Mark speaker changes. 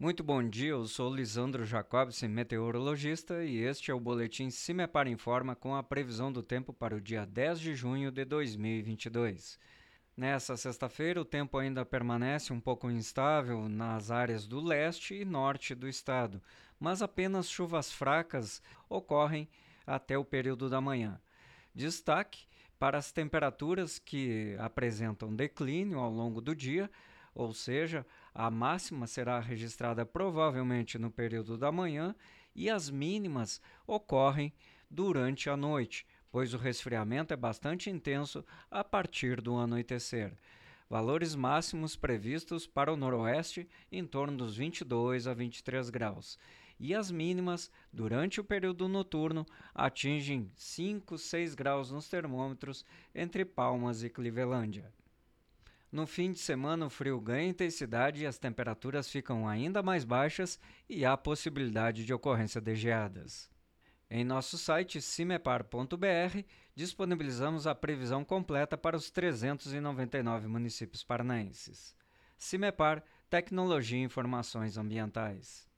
Speaker 1: Muito bom dia, eu sou Lisandro Jacobsen, meteorologista, e este é o boletim Cimepar Informa com a previsão do tempo para o dia 10 de junho de 2022. Nessa sexta-feira, o tempo ainda permanece um pouco instável nas áreas do leste e norte do estado, mas apenas chuvas fracas ocorrem até o período da manhã. Destaque para as temperaturas que apresentam declínio ao longo do dia, ou seja, a máxima será registrada provavelmente no período da manhã e as mínimas ocorrem durante a noite, pois o resfriamento é bastante intenso a partir do anoitecer. Valores máximos previstos para o noroeste em torno dos 22 a 23 graus. E as mínimas, durante o período noturno, atingem 5, 6 graus nos termômetros entre Palmas e Clevelândia. No fim de semana, o frio ganha intensidade e as temperaturas ficam ainda mais baixas e há possibilidade de ocorrência de geadas. Em nosso site cimepar.br disponibilizamos a previsão completa para os 399 municípios paranaenses. Cimepar Tecnologia e Informações Ambientais.